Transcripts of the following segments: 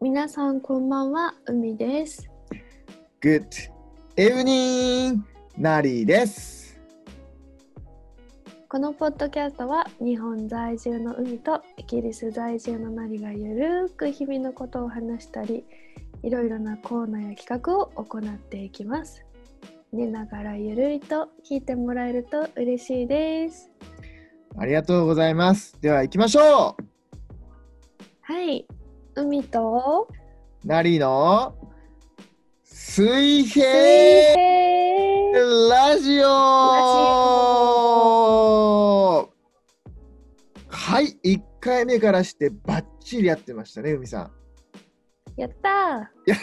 皆さんこんばんは、海です。Good evening! ナリーです。このポッドキャストは日本在住の海とイギリス在住のナリがゆるーく日々のことを話したり、いろいろなコーナーや企画を行っていきます。寝ながらゆるりと聞いてもらえると嬉しいです。ありがとうございます。では行きましょはい、海と？うナリーの？水水平。平ラジオ。はい、1回目からしてバッチリやってましたね、海さやったん。や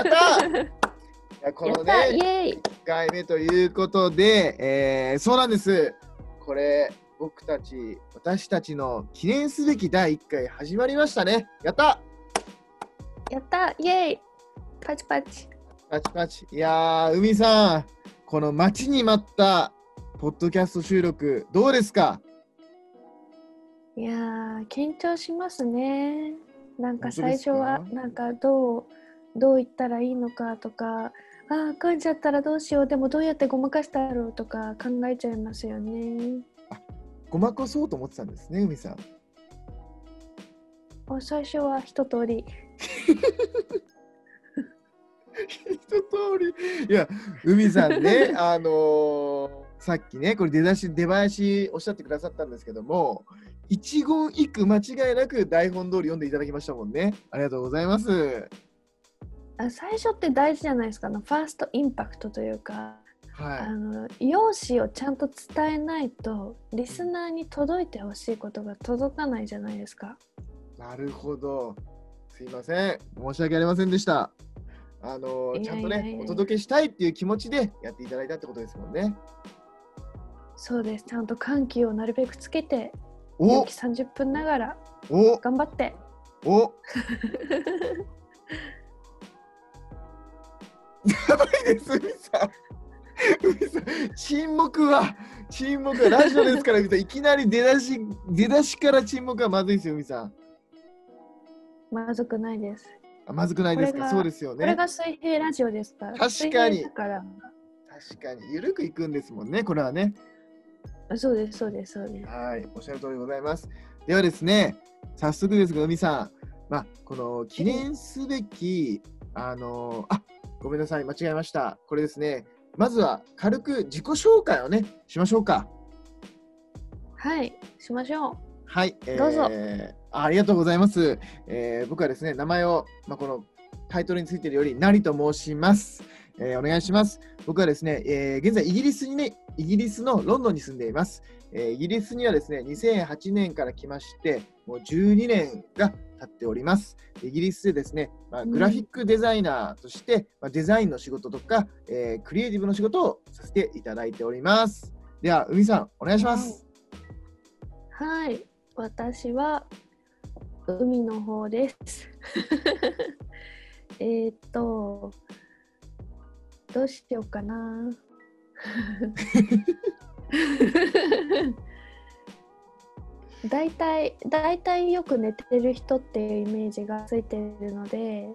ったー。いやこーやのったイ ね、エーイ。1回目ということで、えーそうなんです。これ、僕たち、私たちの記念すべき第1回始まりましたね。やったやったイエーイパチパチパチパチ。いやー、海さん、この待ちに待ったポッドキャスト収録、どうですか？いやー緊張しますね。なんか最初はなんかどうどう言ったらいいのかとかあー噛んじゃったらどうしようでもどうやってごまかしたろうとか考えちゃいますよね。ごまかそうと思ってたんですね、海さん。あ最初は一通り一通り。いや、海さんね、あのーさっきね、これ出だし、出囃子おっしゃってくださったんですけども、一言一句間違いなく台本通り読んでいただきましたもんね。ありがとうございます。あ最初って大事じゃないですかファーストインパクトというか、あはの容姿をちゃんと伝えないとリスナーに届いてほしいことが届かないじゃないですか。い。なるほど。すいません。申し訳ありませんでした。あのちゃんとね、お届けしたいっていう気持ちでやっていただいたってことですもんね。そうですちゃんと緩急をなるべくつけてお勇気30分ながらお頑張ってお やばいです、海さん。沈黙は、沈黙はラジオですから、いきなり出だし、出だしから沈黙はまずいですよ、海さん。まずくないです。あまずくないですか、そうですよね。これが水平ラジオですから。確かにから。確かに、ゆるくいくんですもんね、これはね。あそうです、そうです、そうです。はい、おっしゃる通りでございます。ではですね、早速ですが、海さん、まあ、この記念すべき、あのあごめんなさい、間違えました。これですね、まずは軽く自己紹介をね、しましょうか。はい、しましょう。はい、どうぞあありがとうございます。えー僕はですね、名前を、まあ、このタイトルについているより、なりと申します。えーお願いします。僕はですね、えー現在イギリスにね、イギリスのロンドンに住んでいます。えーイギリスにはですね、2008年から来まして、もう12年が経っております。イギリスでですね、まあ、うんグラフィックデザイナーとして、まあ、デザインの仕事とか、えークリエイティブの仕事をさせていただいております。では、海さん、お願いします。はい、私は海の方です。えーっと、どうしようかな。大体大体よく寝てる人っていうイメージがついてるので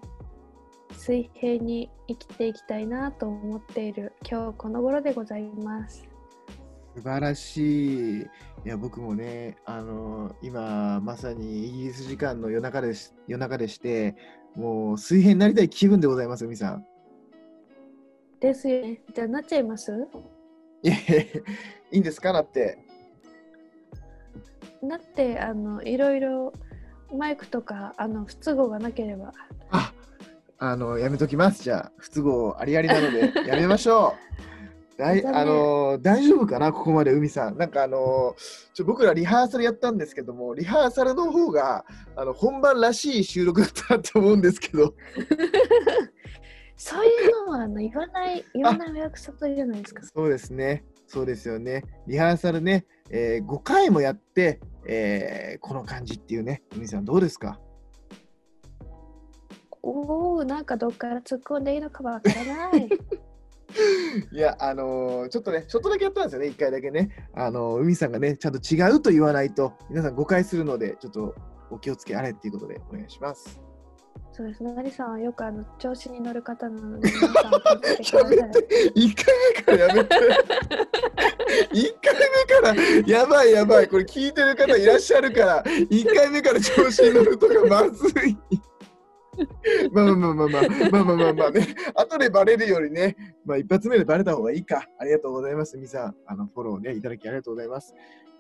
水平に生きていきたいなと思っている今日この頃でございます。素晴らしい。いや、僕もね、あの今、まさにイギリス時間の夜中です夜中でして、もう水平になりたい気分でございます、海さん。ですよね。じゃあなっちゃいます？いやいいんですか？なって。だってあのいろいろマイクとかあの不都合がなければああの、やめときます。じゃあ、不都合ありありなので、やめましょう。だいあの大丈夫かな、ここまで海さん。なんかあのちょ僕らリハーサルやったんですけども、リハーサルの方があの本番らしい収録だったと思うんですけど、そういうのはあの言わない言わないお約束じゃないですか。そうですね。そうですよね。リハーサルね、えー5回もやって、えーこの感じっていうね、海さんどうですか？おおなんかどっから突っ込んでいいのかわからない。いや、あのーちょっとね、ちょっとだけやったんですよね、1回だけね。あのー海さんがね、ちゃんと違うと言わないと、皆さん誤解するので、ちょっとお気をつけあれっていうことでお願いします。そうですね。なりさんはよくあの調子に乗る方なので、皆さん気をつけてくださいやめて、1回目からやめて。1回目からやばいやばい、これ聞いてる方いらっしゃるから、1回目から調子に乗るとかまずい。まあまあまあまあまあまあまあまあまあね、後でバレるよりね、まあ一発目でバレた方がいいか。ありがとうございます。みさん、あのフォローね、いただきありがとうございます。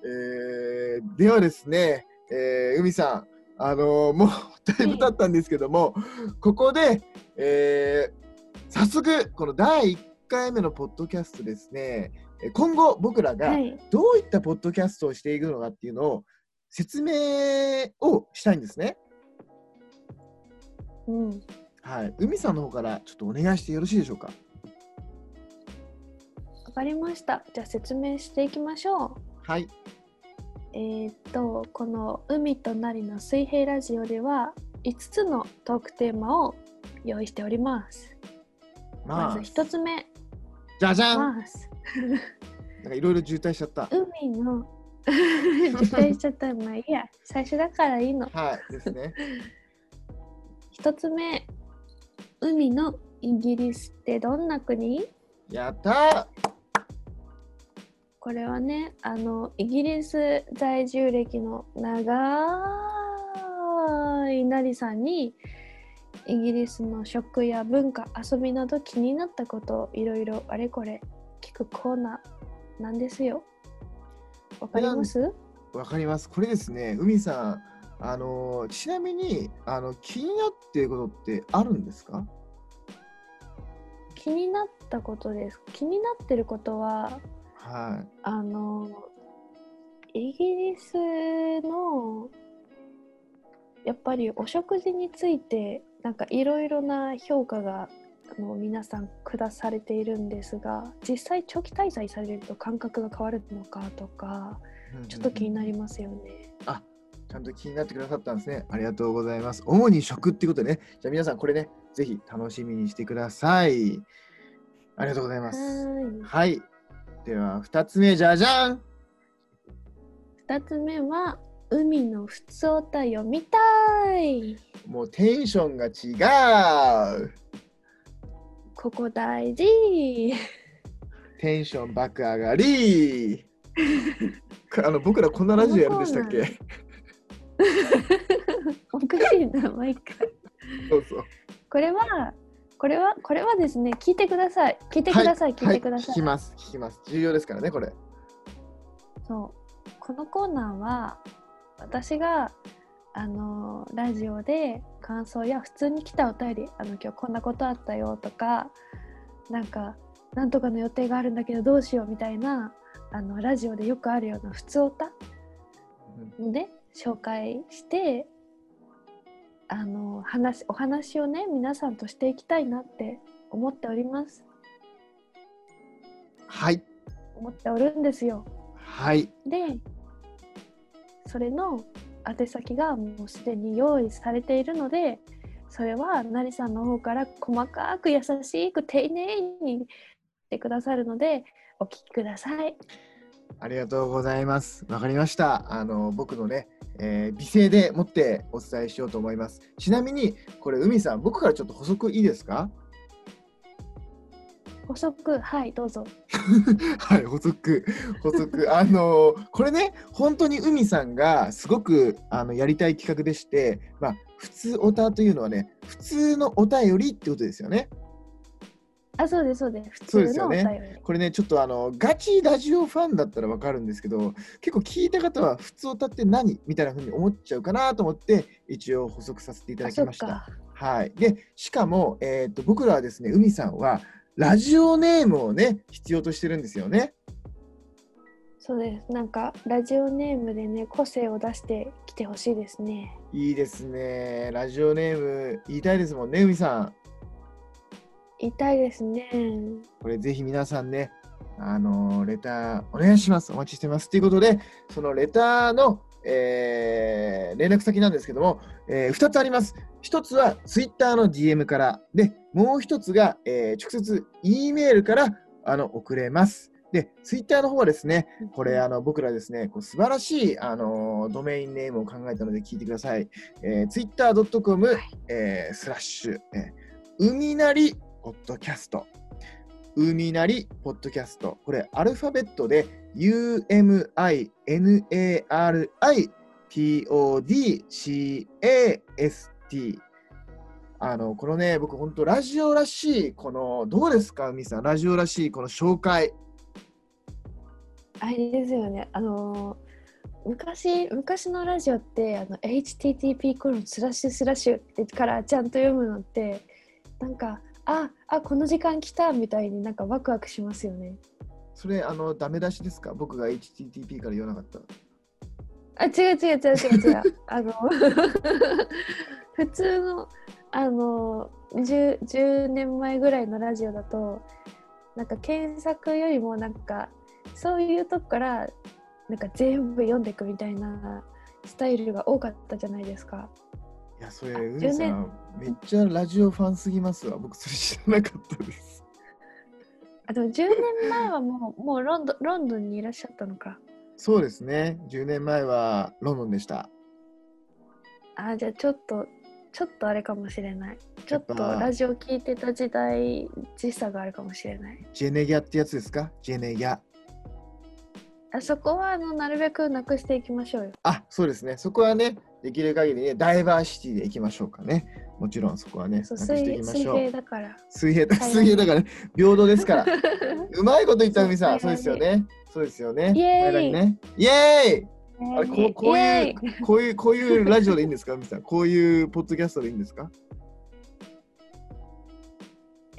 えー、ではですね、えー、海さん、あのーもうだいぶ経ったんですけども、ここで、えー早速、この第1回目のポッドキャストですね、えー今後僕らがはい。どういったポッドキャストをしていくのかっていうのを説明をしたいんですね。うん。はい、海さんの方からちょっとお願いしてよろしいでしょうか。わかりました。じゃあ説明していきましょう。はい、えーっとこの「海となりの水平ラジオ」では5つのトークテーマを用意しております。ままあ、ず1つ目じゃじゃん。なんかいろいろ渋滞しちゃった。海の絶対しちゃったらまあいいや最初だからいいの。はい、ですね。1つ目海のイギリスってどんな国？やったこれはねあのイギリス在住歴の長いなりさんにイギリスの食や文化遊びなど気になったことをいろいろあれこれ聞くコーナーなんですよ。わかります？ーわかります。これですね、海さん、あのーちなみにあの気になっていることってあるんですか？気になったことです。気になってることははあのイギリスのやっぱりお食事についてなんかいろいろな評価があの皆さん下されているんですが実際長期滞在されると感覚が変わるのかとかい。ちょっと気になりりますよね。ちゃんと気になってくださったんですね。ありがとうございます。主に食ってことでね。じゃあ皆さんこれね、ぜひ楽しみにしてください。ありがとうございます。ははい。では2つ目じゃじゃん。ーい2つ目は海のふつおた読みたい。もうテンションが違う。ここ大事。テンション爆上がり。あの僕らこんなラジオやるんでしたっけ？おかしいな毎回。そうそう。これはこれはこれはですね聞いてください。聞いてください、聞いてください、聞きます聞きます。重要ですからねこれ。そう。このコーナーは私があのラジオで感想や普通に来たお便りあの今日こんなことあったよとかなんかなんとかの予定があるんだけどどうしようみたいなあのラジオでよくあるような普通おたで紹介してあの話お話をね皆さんとしていきたいなって思っております。はい。思っておるんですよ。はい。でそれの宛先がもうすでに用意されているのでそれはなりさんの方から細かく優しく丁寧にしてくださるのでお聞きください。ありがとうございます。わかりました。あの僕のね、えー美声でもってお伝えしようと思いますちなみにこれ海さん僕からちょっと補足いいですか？補足はいどうぞ はい、補足、補足。あのこれね、本当に海さんがすごくあのやりたい企画でして、まあ、普通オタというのはね、普通のお便りってことですよね。あそうですそうです普通のお便よねり、これね、ちょっとあのガチラジオファンだったらわかるんですけど、結構聞いた方は普通オタって何みたいな風に思っちゃうかなと思って、一応補足させていただきました。かはい。で、しかも、えーっと僕らはですね、海さんはラジオネームをね、必要としてるんですよね。そうですなんかラジオネームでね個性を出してきてほしいですねいいですね。ラジオネーム言いたいですもんね、海さん。言いですねこれぜひ皆さんね、あのーレターお願いします。お待ちしてます。ということで、そのレターの、えー連絡先なんですけども、え2つあります。1つは Twitter の DM から、で、もう1つが、えー直接 E メールからあの送れます。で、ツイッターの方はですね、これ、あの僕らですね、こう素晴らしい、あのドメインネームを考えたので聞いてください。えー、twitter.com、はいえースラッシュ、えー、海なりポッドキャスト。海なりポッドキャスト。これ、アルファベットで UMINARIPODCAST。あの、このね、僕、本当ラジオらしい、この、どうですか、海さん、ラジオらしい、この紹介。あれですよね。あのー昔昔のラジオってあの http コロンスラッシュスラッシュってからちゃんと読むのってなんかああこの時間来たみたいになんかワクワクしますよね。それ、あの、ダメ出しですか？僕が HTTP から言わなかった。あ違う違う違う違う違う あの 普通のあの 10, 10年前ぐらいのラジオだとなんか検索よりもなんかそういうとこからなんか全部読んでいくみたいなスタイルが多かったじゃないですか。いや、それ、あ海10さ年ん、めっちゃラジオファンすぎますわ。僕、それ知らなかったです。あでも10年前はもう もうロンドンロンドンにいらっしゃったのか。そうですね。10年前はロンドンでした。あじゃあちょっとちょっとあれかもしれない。ちょっとラジオ聞いてた時代時差があるかもしれない。ジェネギャってやつですか？ジェネギャ。あそこはあのなるべくなくしていきましょうよ。あ、そうですね。そこはね、できる限りね、ダイバーシティでいきましょうかね。もちろんそこはね、そう水水。平だから。水平だ、はい水平だからね、平等ですから。うまいこと言った海さん。そそううですよね。そうですよね。イエーイね。イエーイあれこうこういうこういう、こういうラジオでいいんですか？海さん。こういうポッドキャストでいいんですか？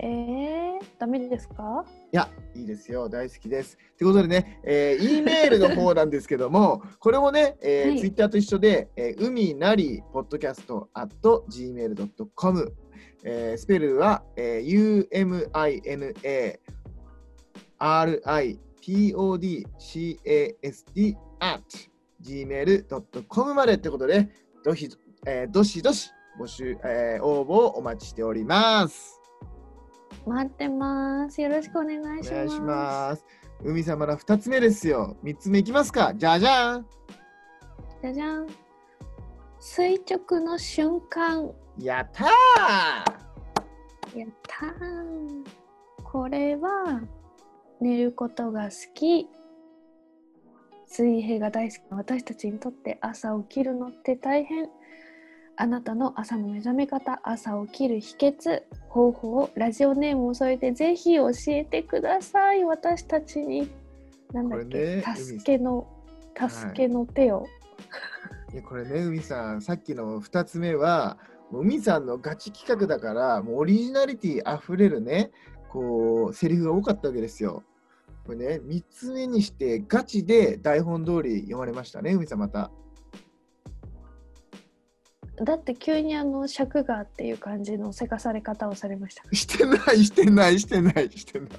えー、ダメですか？いや、いいですよ。大好きです。ということでね、えー、E メールの方なんですけども、これもね、えーはいツイッターと一緒で、えー、海なりポッドキャスト at gmail.com、えースペルは、えー、umina ripodcast at gmail.com までってことで、どひ、えーどしどし募集、えー応募をお待ちしております。待ってます。よろしくお願いします。お願いします。海さんまだ2つ目ですよ。3つ目いきますか。じゃじゃん。じゃじゃん。垂直の瞬間。やったーやったー。これは寝ることが好き。水平が大好きな私たちにとって朝起きるのって大変。あなたの朝の目覚め方、朝起きる秘訣、方法、ラジオネームを添えてぜひ教えてください。私たちに。なんだっこけ、れね助けの、助けの手を。いやこれね、海さん、さっきの2つ目は、海さんのガチ企画だから、もうオリジナリティあふれるね、こう、セリフが多かったわけですよ。これね、3つ目にして、ガチで台本通り読まれましたね、海さんまた。だって急にあの尺がっていう感じのせかされ方をされました。してない、してない、してない、してない。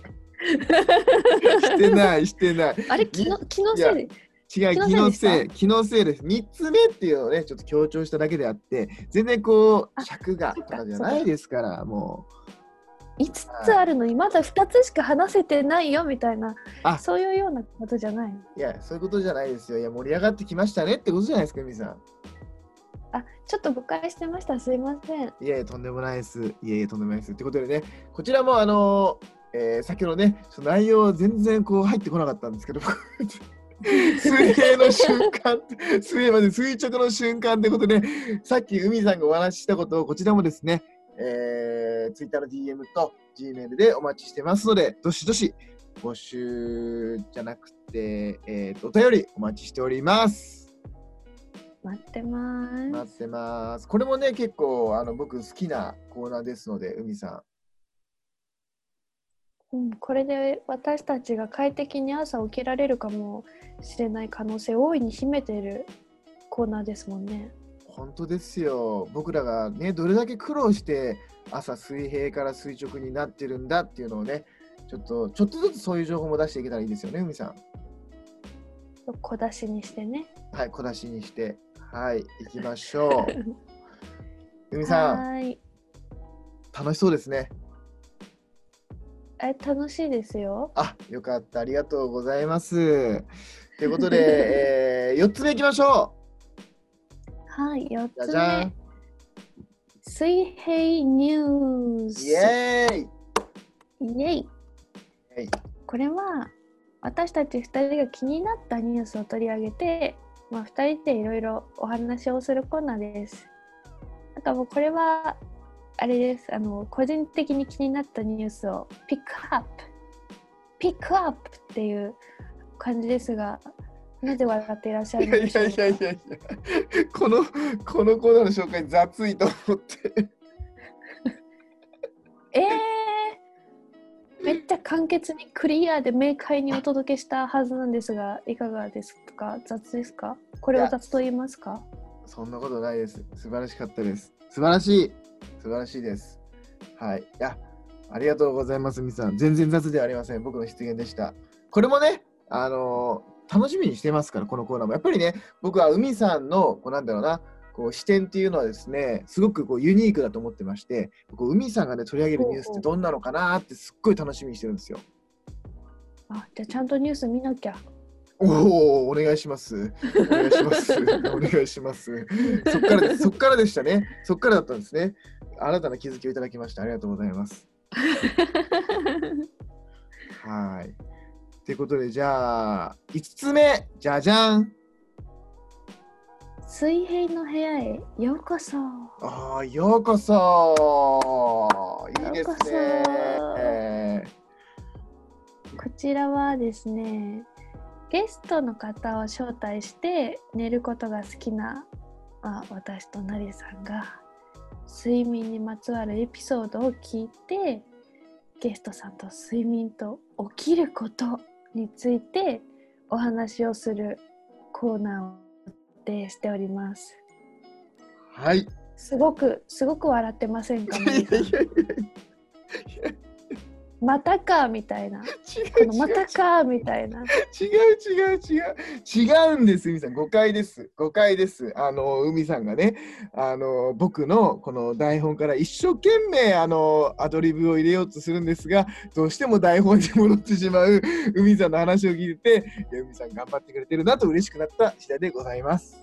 してない、してない。あれ気の気のせい？で違う、気気のせい気のせいです。3つ目っていうのをね、ちょっと強調しただけであって、全然こう、あ尺がとかじゃないですから、もう。5つあるのにまだ2つしか話せてないよみたいなあそういうようなことじゃないいや、そういうことじゃないですよ。いや、盛り上がってきましたねってことじゃないですか、みさん。あちょっと誤解してましたすいませんいやいや、とんでもないです。いやいや、とんでもないです。ってことでね、こちらも、あのえー先ほどね、ちょ内容全然こう入ってこなかったんですけど、水平の瞬間、水平まで垂直の瞬間ってことで、さっき海さんがお話ししたことを、こちらもですね、えー、Twitter の DM と Gmail でお待ちしてますので、どしどし募集じゃなくて、えーと、お便りお待ちしております。待ってます、待ってます。これもね、結構あの僕好きなコーナーですので、海さうん、これで私たちが快適に朝起きられるかもしれない可能性を大いに秘めているコーナーですもんねん、本当ですよ。僕らがね、どれだけ苦労して朝水平から垂直になってるんだっていうのをね、ちょっと、ちょっとずつそういう情報も出していけたらいいですよね、海さん。小出しにしてねはい、小出しにして、はい、行きましょう。海さん、楽しそうですね。え楽しいですよ。あ、よかった。ありがとうございます。ということで、えー、4つ目いきましょはい、4う。じゃつじゃん目。。水平ニュース。イエーイイエイはいこれは私たち2人が気になったニュースを取り上げて、まあ、2人でいろいろお話をするコーナーです。なんかもうこれはあれですあの個人的に気になったニュースをピックアップピックアップっていう感じですがなぜ笑っていらっしゃるいやいのでしょうかやいやいやいや、この、このコーナーの紹介雑いと思って。えー、めっちゃ簡潔にクリアで明快にお届けしたはずなんですがいかがですか？雑ですか？これを雑と言いますか？そんなことないです。素晴らしかったです。素晴らしい。素晴らしいです。はい。いや、ありがとうございます、みさん。全然雑ではありません。僕の出現でした。これもね、あのー楽しみにしてますから、このコーナーも。やっぱりね、僕は海さんの、こうなんだろうな、こう視点っていうのはですね、すごくこうユニークだと思ってまして、こう海さんがね、取り上げるニュースってどんなのかなってすっごい楽しみにしてるんですよ。あじゃあちゃんとニュース見なきゃおお、お願いします。お願いします。お願いします。そっから。そっからでしたね。そっからだったんですね。新たな気づきをいただきました。ありがとうございます。はい。ということで、じゃあ、5つ目、じゃじゃん。水平の部屋へようこそああ、ようこそ。いいですね。こちらはですねゲストの方を招待して寝ることが好きな、まあ、私となりさんが睡眠にまつわるエピソードを聞いてゲストさんと睡眠と起きることについてお話をするコーナーでしております。はい。すごくすごく笑ってませんか？またかみたいな。またかみたいな。違う違う違う。違うんです海さん。誤解です。誤解です。あの海さんがね。あの僕のこの台本から一生懸命あのアドリブを入れようとするんですがどうしても台本に戻ってしまう海さんの話を聞いていや海さん頑張ってくれてるなと嬉しくなった次第でございます。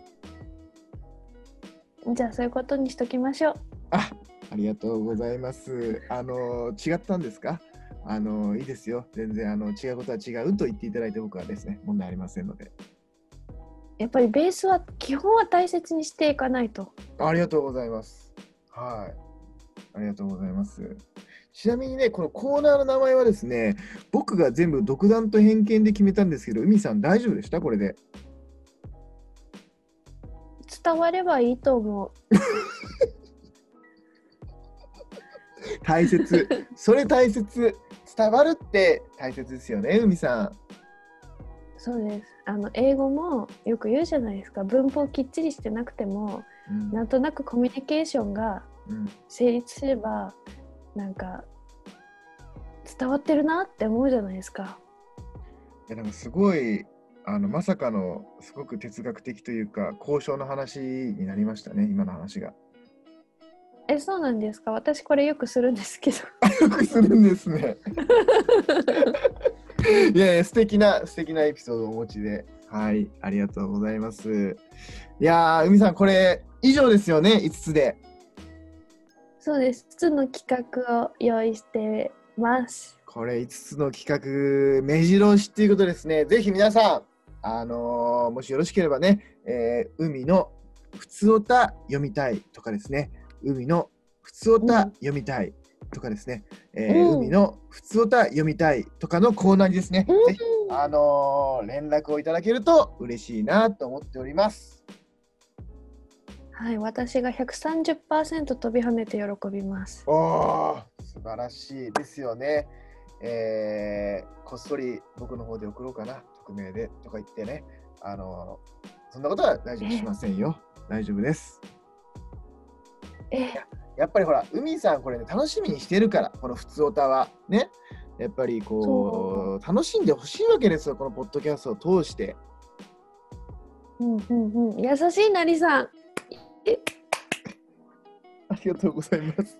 じゃあそういうことにしときましょう。あありがとうございます。あの違ったんですか？あのいいですよ全然あの違うことは違うと言っていただいて僕はですね問題ありませんのでやっぱりベースは基本は大切にしていかないと。ありがとうございます。はい。ありがとうございます。ちなみにね、このコーナーの名前はですね、僕が全部独断と偏見で決めたんですけど、海さん大丈夫でした？これで。伝わればいいと思う。大切。それ大切。伝わるって大切ですよね、海さん。そうです。あの英語もよく言うじゃないですか。文法きっちりしてなくても、うんなんとなくコミュニケーションがうん成立すれば、なんか伝わってるなって思うじゃないですか。いや、なんかすごい、あのまさかのすごく哲学的というか、交渉の話になりましたね、今の話が。え、そうなんですか？私これよくするんですけど。よくするんですね。いやいや、素敵な、素敵なエピソードをお持ちで。はい、ありがとうございます。いやー、海さん、これ、以上ですよね、5つで。そうです。普通の企画を用意してます。これ、5つの企画、目白押しっていうことですね。ぜひ皆さん、あのーもしよろしければね、えー海のふつおた読みたいとかですね、海のふつおた読みたいとかですね、えーうん海のふつおた読みたいとかのコーナーにですね、うんぜひ、あのー連絡をいただけると嬉しいなと思っております。はい、私が130%飛び跳ねて喜びます。おー、素晴らしいですよね。えーこっそり僕の方で送ろうかな、匿名でとか言ってね、あのーそんなことは大丈夫しませんよ。大丈夫です。え、やっぱりほら、海さん、これね、楽しみにしてるから、この普通おたは。ね。やっぱりこう、楽しんでほしいわけですよ、このポッドキャストを通して。うんうんうん、優しいなりさん。ありがとうございます。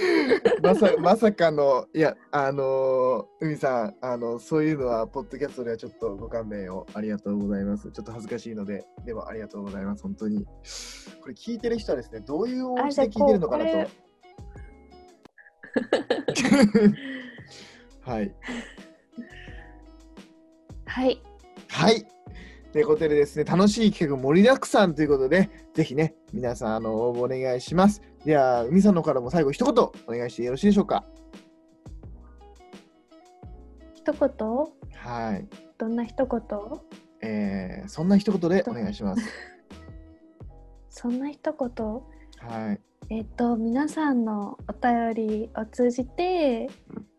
まさまさかの、いや、あのー、海さん、あのそういうのは、ポッドキャストではちょっとご勘弁をありがとうございます。ちょっと恥ずかしいので、でもありがとうございます、本当に。これ聞いてる人はですね、どういうお家で聞いてるのかなと。はい。はい。はい。ということでですね、楽しい企画盛りだくさんということで、ぜひね、皆さん、あの、応募お願いします。では、海さんのからも最後、一言お願いしてよろしいでしょうか。一言？はい。どんな一言？えー、そんな一言でお願いします。そんな一言？はい。えっ、と、皆さんのお便りを通じて、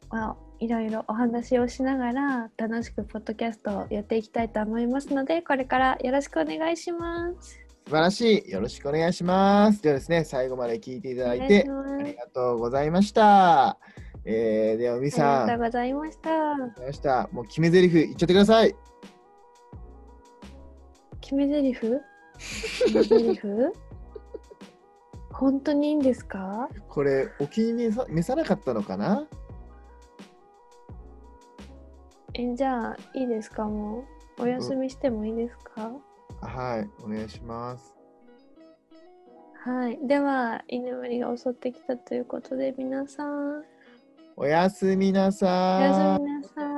まあ、いろいろお話をしながら楽しくポッドキャストをやっていきたいと思いますのでこれからよろしくお願いします。素晴らしい。よろしくお願いします。ではですね最後まで聞いていただいてありがとうございました。えー、ではみさん。ありがとうございました。ました。もう決め台詞言っちゃってください。決め台詞？決め台詞？本当にいいんですか？これお気に召さなかったのかな？えじゃあいいですか？もうお休みしてもいいですか、はいお願いします。はいでは居眠りが襲ってきたということで皆さん。おやすみなさい。おやすみなさい